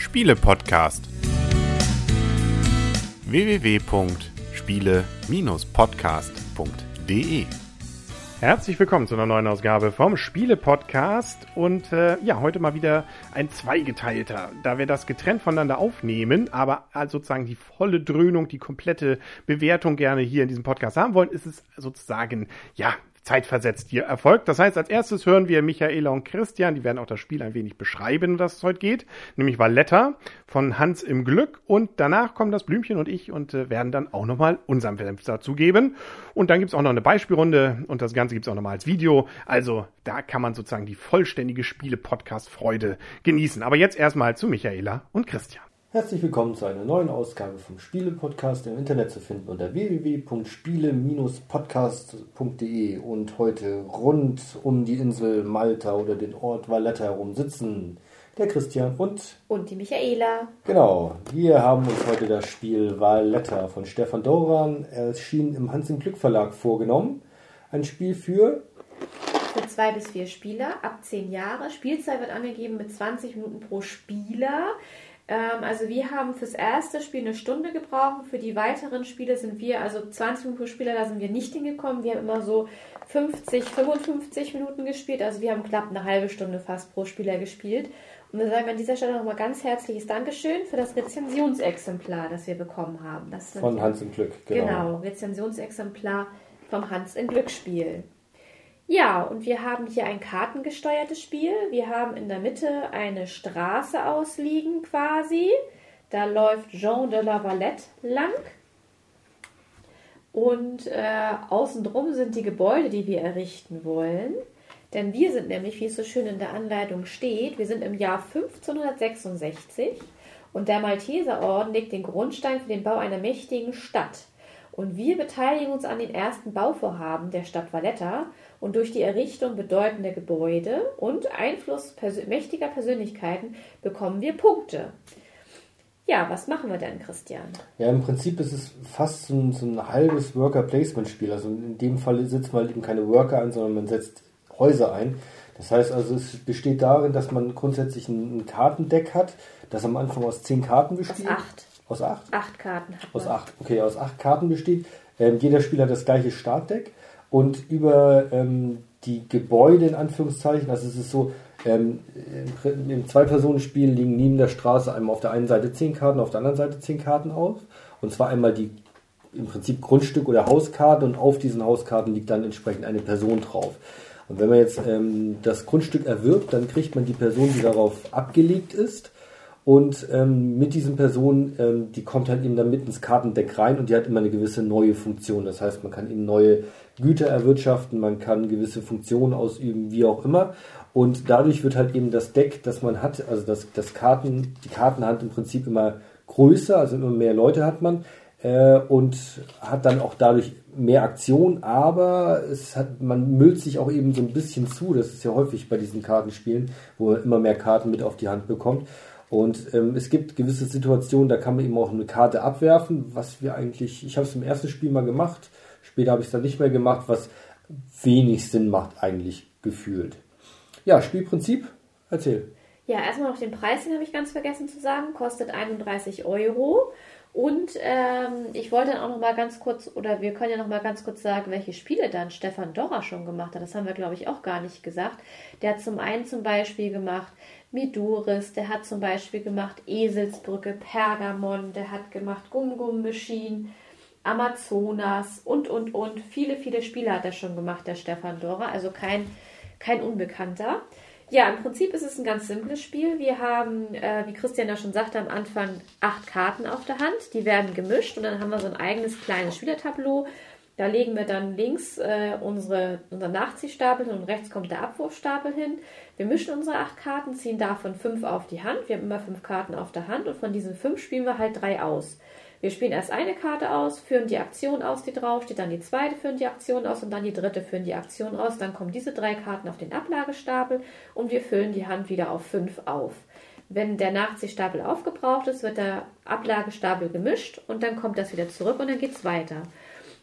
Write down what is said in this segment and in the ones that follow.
Spiele-Podcast. www.spiele-podcast.de Herzlich willkommen zu einer neuen Ausgabe vom Spiele-Podcast. Und äh, ja, heute mal wieder ein zweigeteilter, da wir das getrennt voneinander aufnehmen, aber sozusagen die volle Dröhnung, die komplette Bewertung gerne hier in diesem Podcast haben wollen, ist es sozusagen, ja, zeitversetzt hier erfolgt. Das heißt, als erstes hören wir Michaela und Christian, die werden auch das Spiel ein wenig beschreiben, um das es heute geht, nämlich Valletta von Hans im Glück und danach kommen das Blümchen und ich und äh, werden dann auch nochmal unseren Senf dazugeben und dann gibt's auch noch eine Beispielrunde und das Ganze gibt's auch nochmal als Video, also da kann man sozusagen die vollständige Spiele-Podcast-Freude genießen. Aber jetzt erstmal zu Michaela und Christian. Herzlich willkommen zu einer neuen Ausgabe vom Spiele-Podcast im Internet zu finden unter www.spiele-podcast.de und heute rund um die Insel Malta oder den Ort Valletta herum sitzen der Christian und und die Michaela. Genau, wir haben uns heute das Spiel Valletta von Stefan Doran erschienen im Hans im Glück Verlag vorgenommen. Ein Spiel für für zwei bis vier Spieler ab zehn Jahre. Spielzeit wird angegeben mit 20 Minuten pro Spieler. Ähm, also wir haben fürs erste Spiel eine Stunde gebraucht. Für die weiteren Spiele sind wir, also 20 Minuten pro Spieler, da sind wir nicht hingekommen. Wir haben immer so 50, 55 Minuten gespielt. Also wir haben knapp eine halbe Stunde fast pro Spieler gespielt. Und wir sagen an dieser Stelle nochmal ganz herzliches Dankeschön für das Rezensionsexemplar, das wir bekommen haben. Von Hans im Glück, genau. Genau, Rezensionsexemplar vom Hans im Glück Spiel. Ja, und wir haben hier ein kartengesteuertes Spiel. Wir haben in der Mitte eine Straße ausliegen quasi. Da läuft Jean de la Valette lang. Und äh, außen sind die Gebäude, die wir errichten wollen. Denn wir sind nämlich, wie es so schön in der Anleitung steht, wir sind im Jahr 1566 und der Malteserorden legt den Grundstein für den Bau einer mächtigen Stadt. Und wir beteiligen uns an den ersten Bauvorhaben der Stadt Valletta und durch die Errichtung bedeutender Gebäude und Einfluss persö mächtiger Persönlichkeiten bekommen wir Punkte. Ja, was machen wir denn, Christian? Ja, im Prinzip ist es fast so ein, so ein halbes Worker-Placement-Spiel. Also in dem Fall setzt man eben keine Worker ein, sondern man setzt Häuser ein. Das heißt also, es besteht darin, dass man grundsätzlich ein, Kartendeck hat, das am Anfang aus zehn Karten besteht. Aus acht. Aus acht? Acht Karten. Aus acht, okay, aus acht Karten besteht. Ähm, jeder Spieler hat das gleiche Startdeck und über ähm, die Gebäude in Anführungszeichen, also es ist so, ähm, im Zwei-Personen-Spiel liegen neben der Straße einmal auf der einen Seite zehn Karten, auf der anderen Seite zehn Karten auf. Und zwar einmal die im Prinzip Grundstück oder Hauskarte und auf diesen Hauskarten liegt dann entsprechend eine Person drauf. Und wenn man jetzt ähm, das Grundstück erwirbt, dann kriegt man die Person, die darauf abgelegt ist. Und ähm, mit diesen Personen, ähm, die kommt halt eben dann mit ins Kartendeck rein und die hat immer eine gewisse neue Funktion. Das heißt, man kann eben neue Güter erwirtschaften, man kann gewisse Funktionen ausüben, wie auch immer. Und dadurch wird halt eben das Deck, das man hat, also das, das Karten, die Kartenhand im Prinzip immer größer, also immer mehr Leute hat man äh, und hat dann auch dadurch mehr Aktion, aber es hat, man müllt sich auch eben so ein bisschen zu, das ist ja häufig bei diesen Kartenspielen, wo man immer mehr Karten mit auf die Hand bekommt. Und ähm, es gibt gewisse Situationen, da kann man eben auch eine Karte abwerfen, was wir eigentlich, ich habe es im ersten Spiel mal gemacht, später habe ich es dann nicht mehr gemacht, was wenig Sinn macht eigentlich gefühlt. Ja, Spielprinzip, erzähl. Ja, erstmal noch den Preis, den habe ich ganz vergessen zu sagen, kostet 31 Euro. Und ähm, ich wollte dann auch noch mal ganz kurz, oder wir können ja noch mal ganz kurz sagen, welche Spiele dann Stefan Dorra schon gemacht hat. Das haben wir, glaube ich, auch gar nicht gesagt. Der hat zum einen zum Beispiel gemacht Miduris, der hat zum Beispiel gemacht Eselsbrücke, Pergamon, der hat gemacht Gum Gum Machine, Amazonas und, und, und. Viele, viele Spiele hat er schon gemacht, der Stefan Dorra. Also kein, kein Unbekannter. Ja, im Prinzip ist es ein ganz simples Spiel. Wir haben, äh, wie Christian ja schon sagte, am Anfang acht Karten auf der Hand. Die werden gemischt und dann haben wir so ein eigenes kleines Spielertableau. Da legen wir dann links äh, unsere, unseren Nachziehstapel hin und rechts kommt der Abwurfstapel hin. Wir mischen unsere acht Karten, ziehen davon fünf auf die Hand. Wir haben immer fünf Karten auf der Hand und von diesen fünf spielen wir halt drei aus. Wir spielen erst eine Karte aus, führen die Aktion aus, die draufsteht, dann die zweite führen die Aktion aus und dann die dritte führen die Aktion aus. Dann kommen diese drei Karten auf den Ablagestapel und wir füllen die Hand wieder auf fünf auf. Wenn der Nachziehstapel aufgebraucht ist, wird der Ablagestapel gemischt und dann kommt das wieder zurück und dann geht es weiter.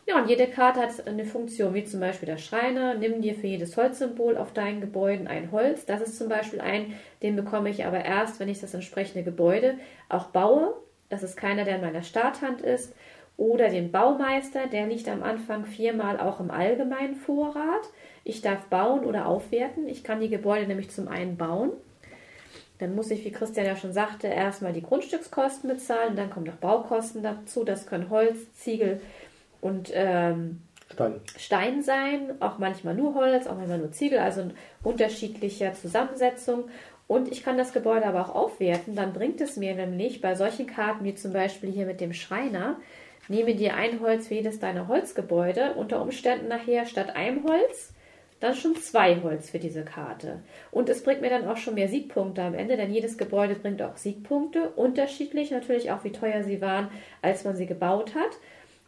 Ja, und jede Karte hat eine Funktion, wie zum Beispiel der Schreiner. Nimm dir für jedes Holzsymbol auf deinen Gebäuden ein Holz. Das ist zum Beispiel ein, den bekomme ich aber erst, wenn ich das entsprechende Gebäude auch baue. Das ist keiner, der in meiner Starthand ist. Oder den Baumeister, der liegt am Anfang viermal auch im allgemeinen Vorrat. Ich darf bauen oder aufwerten. Ich kann die Gebäude nämlich zum einen bauen. Dann muss ich, wie Christian ja schon sagte, erstmal die Grundstückskosten bezahlen. Dann kommen noch Baukosten dazu. Das können Holz, Ziegel, und ähm, Stein. Stein sein, auch manchmal nur Holz, auch manchmal nur Ziegel, also in unterschiedlicher Zusammensetzung. Und ich kann das Gebäude aber auch aufwerten. Dann bringt es mir nämlich bei solchen Karten wie zum Beispiel hier mit dem Schreiner, nehme dir ein Holz für jedes deiner Holzgebäude, unter Umständen nachher statt einem Holz dann schon zwei Holz für diese Karte. Und es bringt mir dann auch schon mehr Siegpunkte am Ende, denn jedes Gebäude bringt auch Siegpunkte, unterschiedlich natürlich auch wie teuer sie waren, als man sie gebaut hat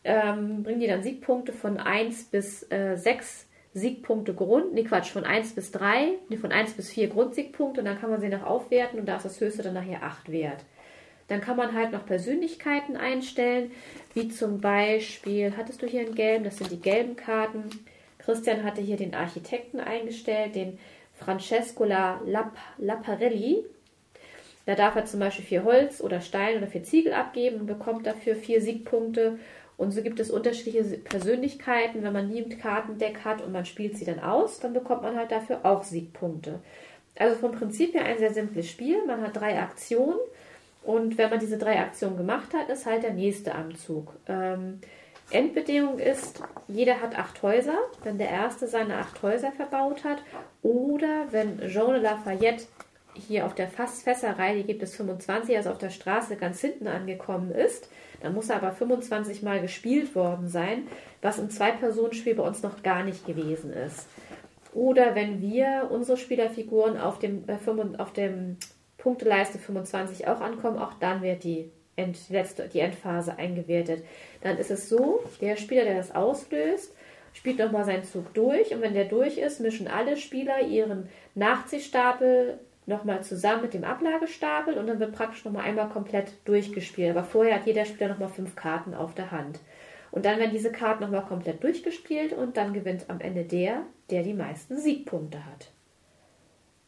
ähm, bringen die dann Siegpunkte von 1 bis äh, 6 Siegpunkte Grund, nee Quatsch, von 1 bis 3, nee, von 1 bis 4 Grundsiegpunkte und dann kann man sie noch aufwerten und da ist das höchste dann nachher 8 wert. Dann kann man halt noch Persönlichkeiten einstellen, wie zum Beispiel, hattest du hier in gelben, das sind die gelben Karten. Christian hatte hier den Architekten eingestellt, den Francesco La Lap Laparelli. Da darf er zum Beispiel vier Holz oder Stein oder vier Ziegel abgeben und bekommt dafür vier Siegpunkte. Und so gibt es unterschiedliche Persönlichkeiten. Wenn man nie ein Kartendeck hat und man spielt sie dann aus, dann bekommt man halt dafür auch Siegpunkte. Also vom Prinzip her ein sehr simples Spiel. Man hat drei Aktionen und wenn man diese drei Aktionen gemacht hat, ist halt der nächste am Zug. Ähm, Endbedingung ist, jeder hat acht Häuser. Wenn der erste seine acht Häuser verbaut hat oder wenn Jean Lafayette hier auf der Fassfässerei, die gibt es 25, also auf der Straße ganz hinten angekommen ist, dann muss er aber 25 Mal gespielt worden sein, was im Zwei-Personen-Spiel bei uns noch gar nicht gewesen ist. Oder wenn wir unsere Spielerfiguren auf dem, äh, auf dem Punkteleiste 25 auch ankommen, auch dann wird die, End, letzte, die Endphase eingewertet. Dann ist es so, der Spieler, der das auslöst, spielt nochmal seinen Zug durch und wenn der durch ist, mischen alle Spieler ihren Nachziehstapel nochmal zusammen mit dem Ablagestapel und dann wird praktisch nochmal einmal komplett durchgespielt. Aber vorher hat jeder Spieler nochmal fünf Karten auf der Hand. Und dann werden diese Karten nochmal komplett durchgespielt und dann gewinnt am Ende der, der die meisten Siegpunkte hat.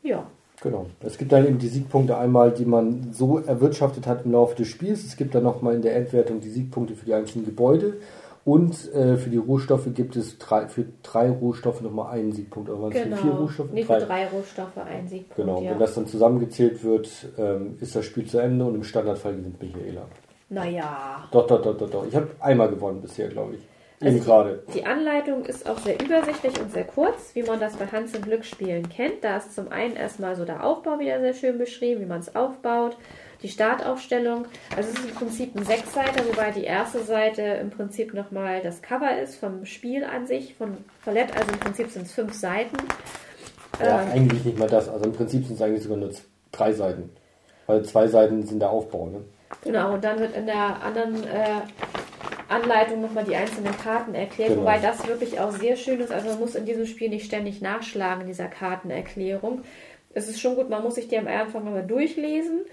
Ja. Genau. Es gibt dann eben die Siegpunkte einmal, die man so erwirtschaftet hat im Laufe des Spiels. Es gibt dann nochmal in der Endwertung die Siegpunkte für die einzelnen Gebäude. Und äh, für die Rohstoffe gibt es drei, für drei Rohstoffe nochmal einen Siegpunkt. Oder waren genau. vier Rohstoffe? Nee, für drei Rohstoffe einen Siegpunkt. Genau, ja. wenn das dann zusammengezählt wird, ähm, ist das Spiel zu Ende und im Standardfall gewinnt Michaela. Naja. Doch, doch, doch, doch, doch. Ich habe einmal gewonnen bisher, glaube ich. Also Eben gerade. Die Anleitung ist auch sehr übersichtlich und sehr kurz, wie man das bei Hans im Glücksspielen kennt. Da ist zum einen erstmal so der Aufbau wieder sehr schön beschrieben, wie man es aufbaut die Startaufstellung. Also es ist im Prinzip ein Sechsseiter, wobei die erste Seite im Prinzip nochmal das Cover ist vom Spiel an sich, von Palette. Also im Prinzip sind es fünf Seiten. Ja, ähm, eigentlich nicht mal das. Also im Prinzip sind es eigentlich sogar nur drei Seiten. Weil zwei Seiten sind der Aufbau. Ne? Genau, und dann wird in der anderen äh, Anleitung nochmal die einzelnen Karten erklärt, genau. wobei das wirklich auch sehr schön ist. Also man muss in diesem Spiel nicht ständig nachschlagen in dieser Kartenerklärung. Es ist schon gut, man muss sich die am Anfang mal durchlesen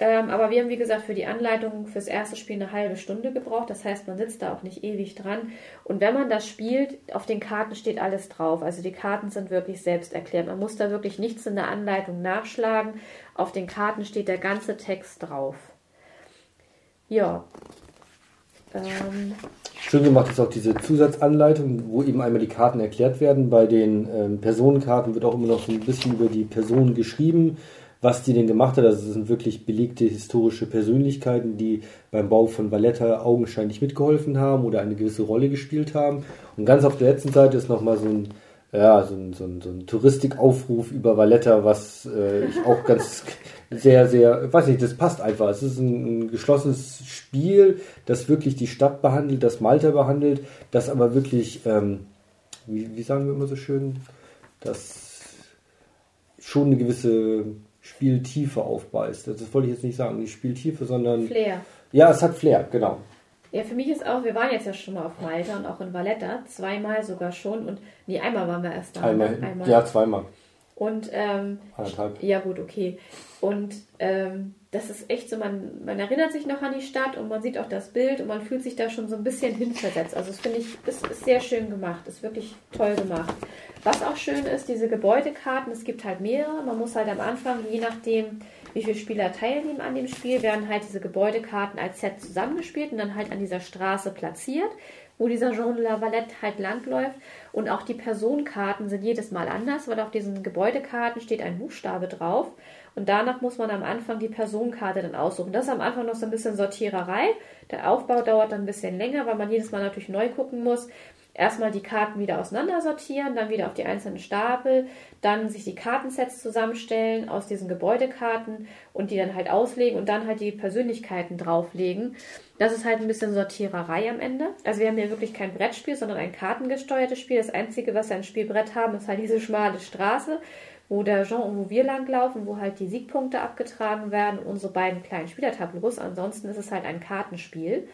ähm, aber wir haben, wie gesagt, für die Anleitung fürs erste Spiel eine halbe Stunde gebraucht. Das heißt, man sitzt da auch nicht ewig dran. Und wenn man das spielt, auf den Karten steht alles drauf. Also die Karten sind wirklich selbst erklärt. Man muss da wirklich nichts in der Anleitung nachschlagen. Auf den Karten steht der ganze Text drauf. Ja. Ähm. Schön gemacht ist auch diese Zusatzanleitung, wo eben einmal die Karten erklärt werden. Bei den ähm, Personenkarten wird auch immer noch so ein bisschen über die Person geschrieben was die denn gemacht hat. Also es sind wirklich belegte historische Persönlichkeiten, die beim Bau von Valletta augenscheinlich mitgeholfen haben oder eine gewisse Rolle gespielt haben. Und ganz auf der letzten Seite ist nochmal so ein, ja, so ein, so ein, so ein Touristikaufruf über Valletta, was äh, ich auch ganz sehr, sehr, weiß nicht, das passt einfach. Es ist ein, ein geschlossenes Spiel, das wirklich die Stadt behandelt, das Malta behandelt, das aber wirklich, ähm, wie, wie sagen wir immer so schön, das schon eine gewisse Spieltiefe aufbeißt. Das wollte ich jetzt nicht sagen, nicht Spieltiefe, sondern. Flair. Ja, es hat Flair, genau. Ja, für mich ist auch, wir waren jetzt ja schon mal auf Malta und auch in Valletta, zweimal sogar schon und nee, einmal waren wir erst da. Einmal, einmal. ja, zweimal. Und ähm, Anderthalb. ja gut, okay. Und ähm, das ist echt so, man, man erinnert sich noch an die Stadt und man sieht auch das Bild und man fühlt sich da schon so ein bisschen hinversetzt. Also das finde ich, ist, ist sehr schön gemacht, ist wirklich toll gemacht. Was auch schön ist, diese Gebäudekarten, es gibt halt mehrere. Man muss halt am Anfang, je nachdem, wie viele Spieler teilnehmen an dem Spiel, werden halt diese Gebäudekarten als Set zusammengespielt und dann halt an dieser Straße platziert, wo dieser Jean de la Valette halt langläuft. Und auch die Personenkarten sind jedes Mal anders, weil auf diesen Gebäudekarten steht ein Buchstabe drauf. Und danach muss man am Anfang die Personenkarte dann aussuchen. Das ist am Anfang noch so ein bisschen Sortiererei. Der Aufbau dauert dann ein bisschen länger, weil man jedes Mal natürlich neu gucken muss. Erstmal die Karten wieder auseinandersortieren, dann wieder auf die einzelnen Stapel, dann sich die Kartensets zusammenstellen aus diesen Gebäudekarten und die dann halt auslegen und dann halt die Persönlichkeiten drauflegen. Das ist halt ein bisschen Sortiererei am Ende. Also wir haben hier wirklich kein Brettspiel, sondern ein kartengesteuertes Spiel. Das Einzige, was wir ein Spielbrett haben, ist halt diese schmale Straße, wo der Jean und wo wir langlaufen, wo halt die Siegpunkte abgetragen werden, unsere beiden kleinen Spielertableaus. Ansonsten ist es halt ein Kartenspiel.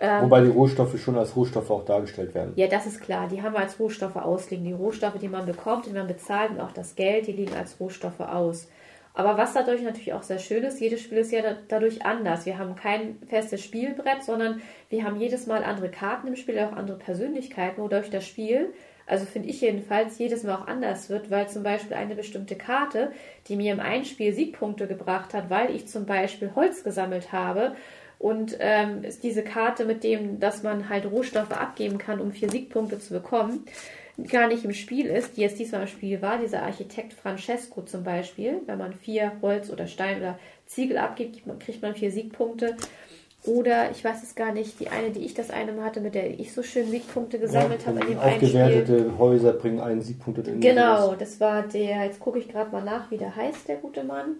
Ähm, Wobei die Rohstoffe schon als Rohstoffe auch dargestellt werden. Ja, das ist klar. Die haben wir als Rohstoffe ausliegen. Die Rohstoffe, die man bekommt, die man bezahlt und auch das Geld, die liegen als Rohstoffe aus. Aber was dadurch natürlich auch sehr schön ist, jedes Spiel ist ja dadurch anders. Wir haben kein festes Spielbrett, sondern wir haben jedes Mal andere Karten im Spiel, auch andere Persönlichkeiten, wodurch das Spiel, also finde ich jedenfalls, jedes Mal auch anders wird, weil zum Beispiel eine bestimmte Karte, die mir im Einspiel Siegpunkte gebracht hat, weil ich zum Beispiel Holz gesammelt habe und ähm, ist diese Karte mit dem, dass man halt Rohstoffe abgeben kann, um vier Siegpunkte zu bekommen, gar nicht im Spiel ist, die jetzt diesmal im Spiel war, dieser Architekt Francesco zum Beispiel. Wenn man vier Holz oder Stein oder Ziegel abgibt, kriegt man vier Siegpunkte. Oder ich weiß es gar nicht, die eine, die ich das eine hatte, mit der ich so schön Siegpunkte gesammelt ja, habe in dem Aufgewertete. Häuser bringen einen Siegpunkt. Genau, das war der, jetzt gucke ich gerade mal nach, wie der heißt, der gute Mann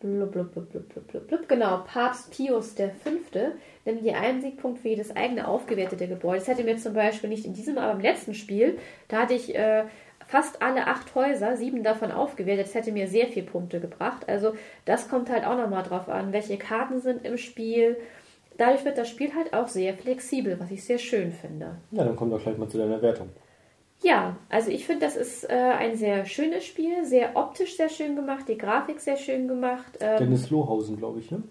blub, blub, blub, blub, blub, blub, genau, Papst Pius V. nimmt je einen Siegpunkt für jedes eigene aufgewertete Gebäude. Das hätte mir zum Beispiel nicht in diesem, aber im letzten Spiel, da hatte ich äh, fast alle acht Häuser, sieben davon aufgewertet. Das hätte mir sehr viel Punkte gebracht. Also das kommt halt auch nochmal drauf an, welche Karten sind im Spiel. Dadurch wird das Spiel halt auch sehr flexibel, was ich sehr schön finde. Ja, dann kommt auch gleich mal zu deiner Wertung. Ja, also ich finde, das ist äh, ein sehr schönes Spiel, sehr optisch sehr schön gemacht, die Grafik sehr schön gemacht. Ähm, Dennis Lohausen, glaube ich, ne?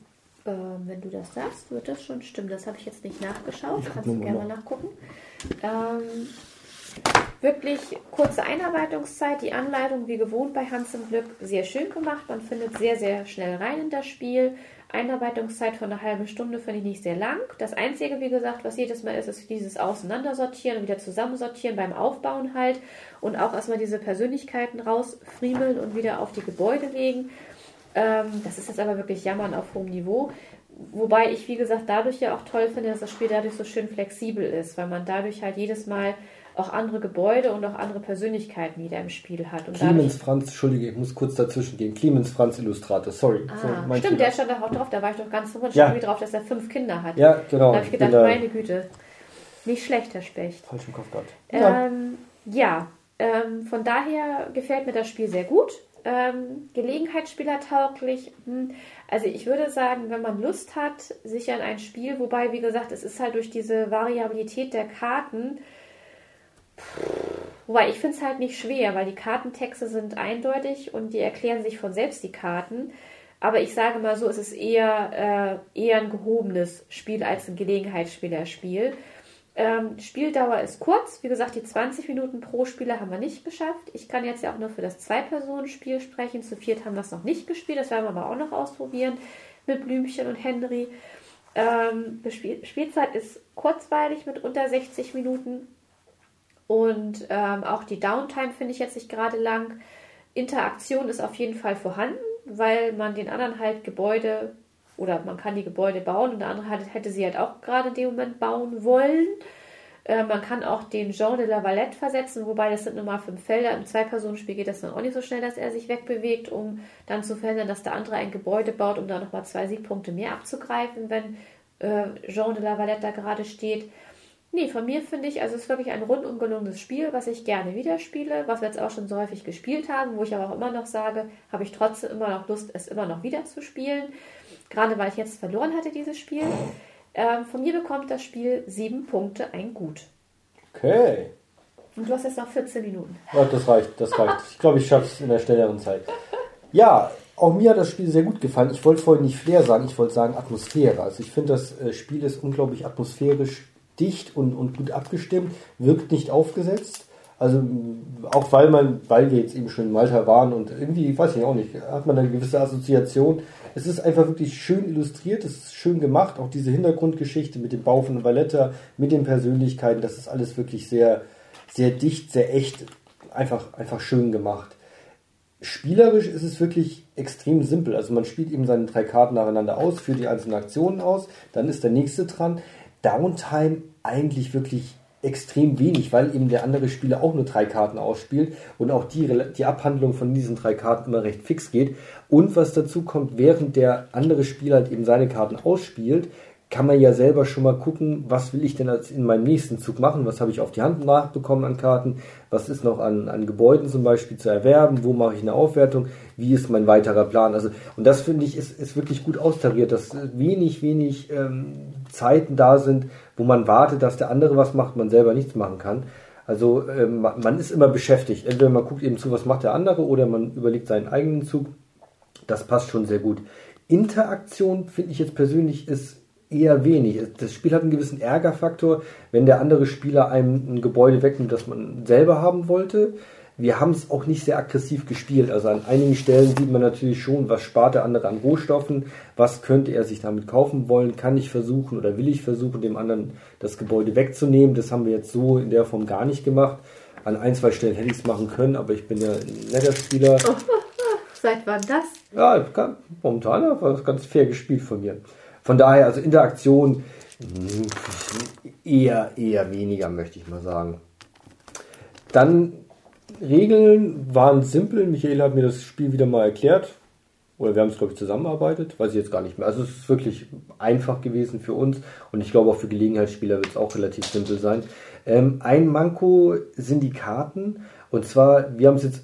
Ähm, wenn du das sagst, wird das schon stimmen. Das habe ich jetzt nicht nachgeschaut. Ich Kannst du gerne mal nachgucken. Ähm, wirklich kurze Einarbeitungszeit, die Anleitung wie gewohnt bei Hans im Glück sehr schön gemacht. Man findet sehr, sehr schnell rein in das Spiel. Einarbeitungszeit von einer halben Stunde finde ich nicht sehr lang. Das Einzige, wie gesagt, was jedes Mal ist, ist dieses Auseinandersortieren und wieder zusammensortieren beim Aufbauen halt und auch erstmal diese Persönlichkeiten rausfriemeln und wieder auf die Gebäude legen. Ähm, das ist jetzt aber wirklich Jammern auf hohem Niveau. Wobei ich, wie gesagt, dadurch ja auch toll finde, dass das Spiel dadurch so schön flexibel ist, weil man dadurch halt jedes Mal auch andere Gebäude und auch andere Persönlichkeiten wieder im Spiel hat. Und Clemens Franz, Entschuldige, ich muss kurz dazwischen gehen. Clemens Franz Illustrator, sorry. Ah, so, stimmt, Fehler. der stand doch auch drauf, da war ich doch ganz verwundert ja. drauf, dass er fünf Kinder hat. Ja, genau. Da habe ich gedacht, meine Güte, nicht schlecht, Herr Specht. Falsch im Kopf gehabt. Ja, ähm, ja ähm, von daher gefällt mir das Spiel sehr gut. Ähm, Gelegenheitsspieler tauglich. Hm. Also ich würde sagen, wenn man Lust hat, sich an ein Spiel, wobei, wie gesagt, es ist halt durch diese Variabilität der Karten, Wobei ich finde es halt nicht schwer, weil die Kartentexte sind eindeutig und die erklären sich von selbst die Karten. Aber ich sage mal so, es ist eher, äh, eher ein gehobenes Spiel als ein Gelegenheitsspielerspiel. Ähm, Spieldauer ist kurz. Wie gesagt, die 20 Minuten pro Spieler haben wir nicht geschafft. Ich kann jetzt ja auch nur für das Zwei-Personen-Spiel sprechen. Zu viert haben wir es noch nicht gespielt. Das werden wir aber auch noch ausprobieren mit Blümchen und Henry. Ähm, Spielzeit ist kurzweilig mit unter 60 Minuten. Und ähm, auch die Downtime finde ich jetzt nicht gerade lang. Interaktion ist auf jeden Fall vorhanden, weil man den anderen halt Gebäude oder man kann die Gebäude bauen und der andere halt, hätte sie halt auch gerade in dem Moment bauen wollen. Äh, man kann auch den Jean de la Valette versetzen, wobei das sind nur mal fünf Felder. Im Zwei-Personen-Spiel geht das dann auch nicht so schnell, dass er sich wegbewegt, um dann zu verhindern, dass der andere ein Gebäude baut, um da nochmal zwei Siegpunkte mehr abzugreifen, wenn äh, Jean de la Valette da gerade steht. Nee, von mir finde ich, also es ist wirklich ein rundum gelungenes Spiel, was ich gerne wieder spiele, was wir jetzt auch schon so häufig gespielt haben, wo ich aber auch immer noch sage, habe ich trotzdem immer noch Lust, es immer noch wieder zu spielen. Gerade weil ich jetzt verloren hatte, dieses Spiel. Ähm, von mir bekommt das Spiel sieben Punkte, ein Gut. Okay. Und du hast jetzt noch 14 Minuten. Ja, das reicht, das reicht. Ich glaube, ich schaffe es in der schnelleren Zeit. Ja, auch mir hat das Spiel sehr gut gefallen. Ich wollte vorhin nicht Flair sagen, ich wollte sagen Atmosphäre. Also ich finde, das äh, Spiel ist unglaublich atmosphärisch dicht und, und gut abgestimmt, wirkt nicht aufgesetzt. Also auch weil man, weil wir jetzt eben schon in Malta waren und irgendwie, weiß ich auch nicht, hat man eine gewisse Assoziation. Es ist einfach wirklich schön illustriert, es ist schön gemacht, auch diese Hintergrundgeschichte mit dem Bau von Valletta, mit den Persönlichkeiten, das ist alles wirklich sehr, sehr dicht, sehr echt, einfach, einfach schön gemacht. Spielerisch ist es wirklich extrem simpel. Also man spielt eben seine drei Karten nacheinander aus, führt die einzelnen Aktionen aus, dann ist der nächste dran. Downtime eigentlich wirklich extrem wenig, weil eben der andere Spieler auch nur drei Karten ausspielt und auch die, die Abhandlung von diesen drei Karten immer recht fix geht. Und was dazu kommt, während der andere Spieler halt eben seine Karten ausspielt, kann man ja selber schon mal gucken, was will ich denn als in meinem nächsten Zug machen, was habe ich auf die Hand nachbekommen an Karten, was ist noch an, an Gebäuden zum Beispiel zu erwerben, wo mache ich eine Aufwertung, wie ist mein weiterer Plan. Also, und das finde ich ist, ist wirklich gut austariert, dass wenig, wenig ähm, Zeiten da sind, wo man wartet, dass der andere was macht, man selber nichts machen kann. Also ähm, man ist immer beschäftigt. Entweder man guckt eben zu, was macht der andere, oder man überlegt seinen eigenen Zug. Das passt schon sehr gut. Interaktion finde ich jetzt persönlich ist eher wenig. Das Spiel hat einen gewissen Ärgerfaktor, wenn der andere Spieler einem ein Gebäude wegnimmt, das man selber haben wollte. Wir haben es auch nicht sehr aggressiv gespielt. Also an einigen Stellen sieht man natürlich schon, was spart der andere an Rohstoffen, was könnte er sich damit kaufen wollen, kann ich versuchen oder will ich versuchen, dem anderen das Gebäude wegzunehmen. Das haben wir jetzt so in der Form gar nicht gemacht. An ein, zwei Stellen hätte ich es machen können, aber ich bin ja ein netter Spieler. Seit wann das? Ja, momentan war das ganz fair gespielt von mir. Von daher, also Interaktion eher, eher weniger, möchte ich mal sagen. Dann Regeln waren simpel. Michael hat mir das Spiel wieder mal erklärt. Oder wir haben es, glaube ich, zusammenarbeitet. Weiß ich jetzt gar nicht mehr. Also es ist wirklich einfach gewesen für uns. Und ich glaube auch für Gelegenheitsspieler wird es auch relativ simpel sein. Ähm, ein Manko sind die Karten. Und zwar, wir haben es jetzt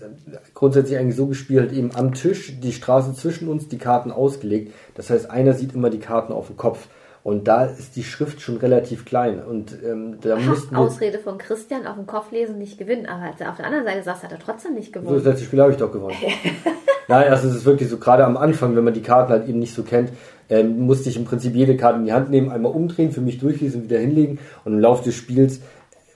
grundsätzlich eigentlich so gespielt, eben am Tisch, die Straße zwischen uns, die Karten ausgelegt. Das heißt, einer sieht immer die Karten auf dem Kopf. Und da ist die Schrift schon relativ klein. Und ähm, da mussten wir. Ausrede von Christian auf dem Kopf lesen, nicht gewinnen. Aber als er auf der anderen Seite saß, hat er trotzdem nicht So, gewonnen. das letzte Spiel habe ich doch gewonnen. Nein, also es ist wirklich so, gerade am Anfang, wenn man die Karten halt eben nicht so kennt, ähm, musste ich im Prinzip jede Karte in die Hand nehmen, einmal umdrehen, für mich durchlesen, wieder hinlegen und im Laufe des Spiels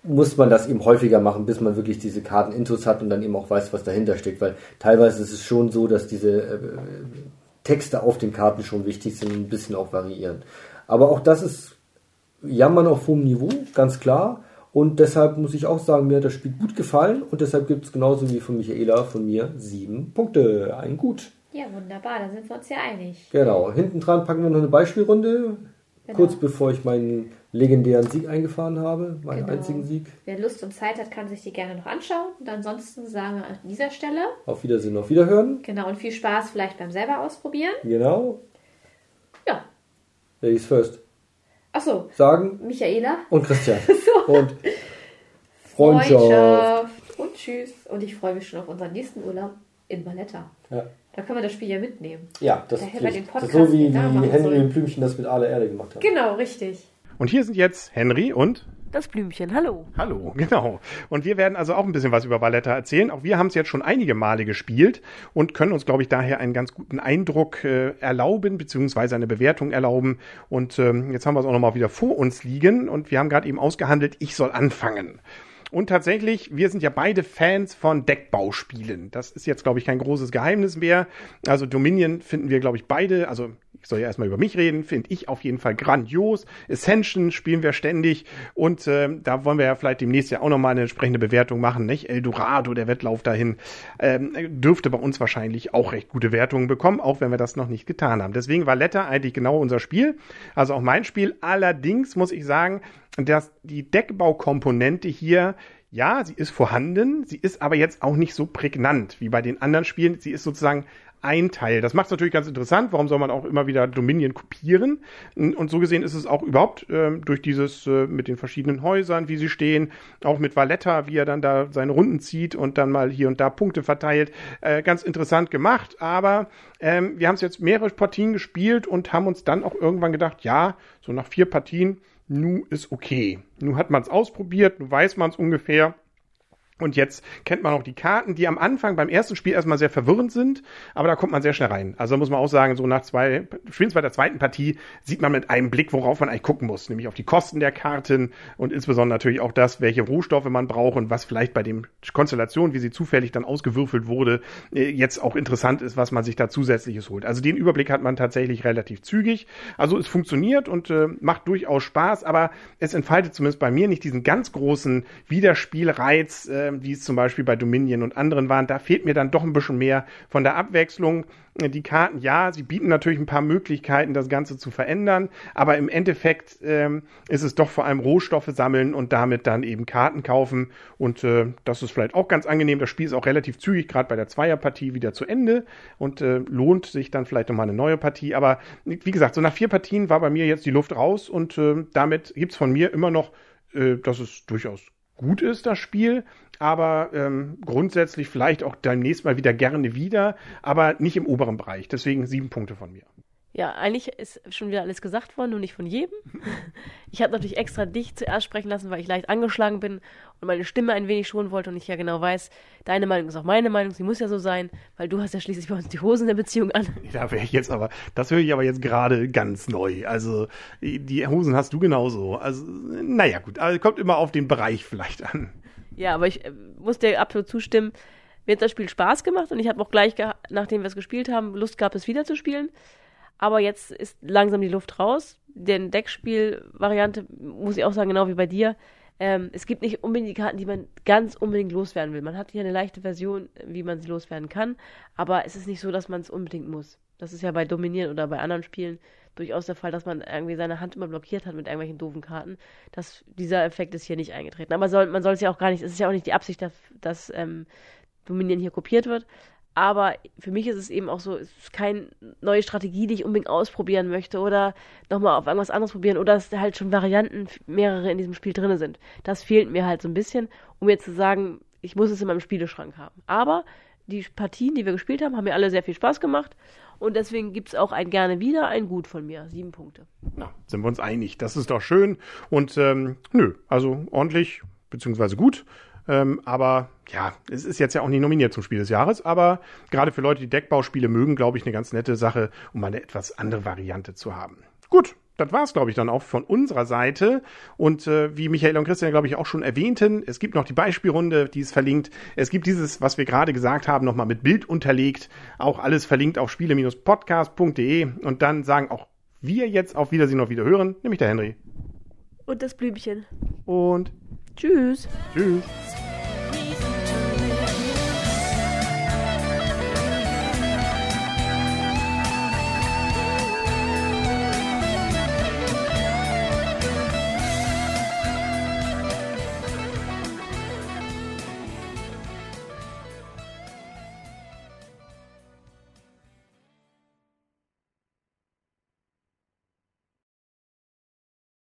muss man das eben häufiger machen, bis man wirklich diese Karten intus hat und dann eben auch weiß, was dahinter steckt, weil teilweise ist es schon so, dass diese äh, Texte auf den Karten schon wichtig sind und ein bisschen auch variieren. Aber auch das ist Jammern auf hohem Niveau, ganz klar. Und deshalb muss ich auch sagen, mir hat das Spiel gut gefallen und deshalb gibt es genauso wie von Michaela von mir sieben Punkte. Ein Gut. Ja, wunderbar, da sind wir uns ja einig. Genau. Hinten dran packen wir noch eine Beispielrunde. Genau. Kurz bevor ich meinen legendären Sieg eingefahren habe, meinen Genau. einzigen Sieg. Wer Lust und Zeit hat, kann sich die gerne noch anschauen. Und ansonsten sagen wir an dieser Stelle, Auf Wiedersehen, auf Wiederhören. genau, und viel Spaß vielleicht beim selber ausprobieren. Genau. Ja. Ladies first. Achso, Sagen Michaela. und Christian. So. Und Freundschaft. Freundschaft. Und tschüss. Und ich freue mich schon auf unseren nächsten Urlaub in Valletta. Ja. Da können wir das Spiel ja mitnehmen. Ja, das, Da ist das ist so wie, machen wie Henry und Blümchen das mit aller Erde gemacht haben. Genau, richtig. Und hier sind jetzt Henry und Das Blümchen, hallo. Hallo, genau. Und wir werden also auch ein bisschen was über Valletta erzählen. Auch wir haben es jetzt schon einige Male gespielt und können uns, glaube ich, daher einen ganz guten Eindruck äh, erlauben, beziehungsweise eine Bewertung erlauben. Und ähm, jetzt haben wir es auch nochmal wieder vor uns liegen und wir haben gerade eben ausgehandelt, ich soll anfangen. Und tatsächlich, wir sind ja beide Fans von Deckbauspielen. Das ist jetzt, glaube ich, kein großes Geheimnis mehr. Also Dominion finden wir, glaube ich, beide, also ich soll ja erstmal über mich reden, finde ich auf jeden Fall grandios. Ascension spielen wir ständig und ähm, da wollen wir ja vielleicht demnächst ja auch nochmal eine entsprechende Bewertung machen, nicht? Eldorado, der Wettlauf dahin, ähm, dürfte bei uns wahrscheinlich auch recht gute Wertungen bekommen, auch wenn wir das noch nicht getan haben. Deswegen war Letter eigentlich genau unser Spiel, also auch mein Spiel. Allerdings muss ich sagen, dass die Deckbaukomponente hier ja, sie ist vorhanden, sie ist aber jetzt auch nicht so prägnant wie bei den anderen Spielen. Sie ist sozusagen ein Teil. Das macht es natürlich ganz interessant. Warum soll man auch immer wieder Dominion kopieren? Und so gesehen ist es auch überhaupt ähm, durch dieses äh, mit den verschiedenen Häusern, wie sie stehen, auch mit Valletta, wie er dann da seine Runden zieht und dann mal hier und da Punkte verteilt, äh, ganz interessant gemacht. Aber ähm, wir haben es jetzt mehrere Partien gespielt und haben uns dann auch irgendwann gedacht, ja, so nach vier Partien, nu ist okay. Nu hat man es ausprobiert, nu weiß man es ungefähr. Und jetzt kennt man auch die Karten, die am Anfang beim ersten Spiel erstmal sehr verwirrend sind, aber da kommt man sehr schnell rein. Also muss man auch sagen, so nach zwei, spätestens bei der zweiten Partie sieht man mit einem Blick, worauf man eigentlich gucken muss, nämlich auf die Kosten der Karten und insbesondere natürlich auch das, welche Rohstoffe man braucht und was vielleicht bei dem Konstellation, wie sie zufällig dann ausgewürfelt wurde, äh, jetzt auch interessant ist, was man sich da zusätzliches holt. Also den Überblick hat man tatsächlich relativ zügig. Also es funktioniert und äh, macht durchaus Spaß, aber es entfaltet zumindest bei mir nicht diesen ganz großen Wiederspielreiz, äh, wie es zum Beispiel bei Dominion und anderen waren. Da fehlt mir dann doch ein bisschen mehr von der Abwechslung. Die Karten, ja, sie bieten natürlich ein paar Möglichkeiten, das Ganze zu verändern, aber im Endeffekt ähm, ist es doch vor allem Rohstoffe sammeln und damit dann eben Karten kaufen. Und äh, das ist vielleicht auch ganz angenehm. Das Spiel ist auch relativ zügig, gerade bei der Zweierpartie wieder zu Ende und äh, lohnt sich dann vielleicht nochmal eine neue Partie. Aber wie gesagt, so nach vier Partien war bei mir jetzt die Luft raus und äh, damit gibt's von mir immer noch, äh, dass es durchaus gut ist, das Spiel, aber ähm, grundsätzlich vielleicht auch demnächst mal wieder gerne wieder, aber nicht im oberen Bereich. Deswegen sieben Punkte von mir. Ja, eigentlich ist schon wieder alles gesagt worden, nur nicht von jedem. Ich habe natürlich extra dich zuerst sprechen lassen, weil ich leicht angeschlagen bin und meine Stimme ein wenig schonen wollte und ich ja genau weiß, deine Meinung ist auch meine Meinung, sie muss ja so sein, weil du hast ja schließlich bei uns die Hosen der Beziehung an. Da wäre ich jetzt aber, das höre ich aber jetzt gerade ganz neu. Also die Hosen hast du genauso. Also naja gut, also kommt immer auf den Bereich vielleicht an. Ja, aber ich äh, muss dir absolut zustimmen. Mir hat das Spiel Spaß gemacht und ich habe auch gleich, nachdem wir es gespielt haben, Lust gehabt, es wieder zu spielen. Aber jetzt ist langsam die Luft raus. Den Deckspiel-Variante muss ich auch sagen, genau wie bei dir. Ähm, es gibt nicht unbedingt die Karten, die man ganz unbedingt loswerden will. Man hat hier eine leichte Version, wie man sie loswerden kann. Aber es ist nicht so, dass man es unbedingt muss. Das ist ja bei Dominieren oder bei anderen Spielen durchaus der Fall, dass man irgendwie seine Hand immer blockiert hat mit irgendwelchen doofen Karten. Das, dieser Effekt ist hier nicht eingetreten. Aber soll, man soll es ja auch gar nicht, es ist ja auch nicht die Absicht, dass, dass ähm, Dominieren hier kopiert wird. Aber für mich ist es eben auch so, es ist keine neue Strategie, die ich unbedingt ausprobieren möchte oder nochmal auf irgendwas anderes probieren oder dass halt schon Varianten mehrere in diesem Spiel drin sind. Das fehlt mir halt so ein bisschen, um jetzt zu sagen, ich muss es in meinem Spieleschrank haben. Aber die Partien, die wir gespielt haben, haben mir alle sehr viel Spaß gemacht und deswegen gibt es auch ein gerne wieder, ein Gut von mir. Sieben Punkte. Na, sind wir uns einig. Das ist doch schön. Und ähm, nö, also ordentlich, beziehungsweise gut. Ähm, aber ja, es ist jetzt ja auch nicht nominiert zum Spiel des Jahres, aber gerade für Leute, die Deckbauspiele mögen, glaube ich, eine ganz nette Sache, um eine etwas andere Variante zu haben. Gut, das war's, glaube ich, dann auch von unserer Seite. Und äh, wie Michael und Christian, glaube ich, auch schon erwähnten, es gibt noch die Beispielrunde, die ist verlinkt. Es gibt dieses, was wir gerade gesagt haben, nochmal mit Bild unterlegt. Auch alles verlinkt auf spiele-podcast.de. Und dann sagen auch wir jetzt auf Wiedersehen auf Wiederhören, nämlich der Henry. Und das Blümchen. Und Tschüss. Tschüss.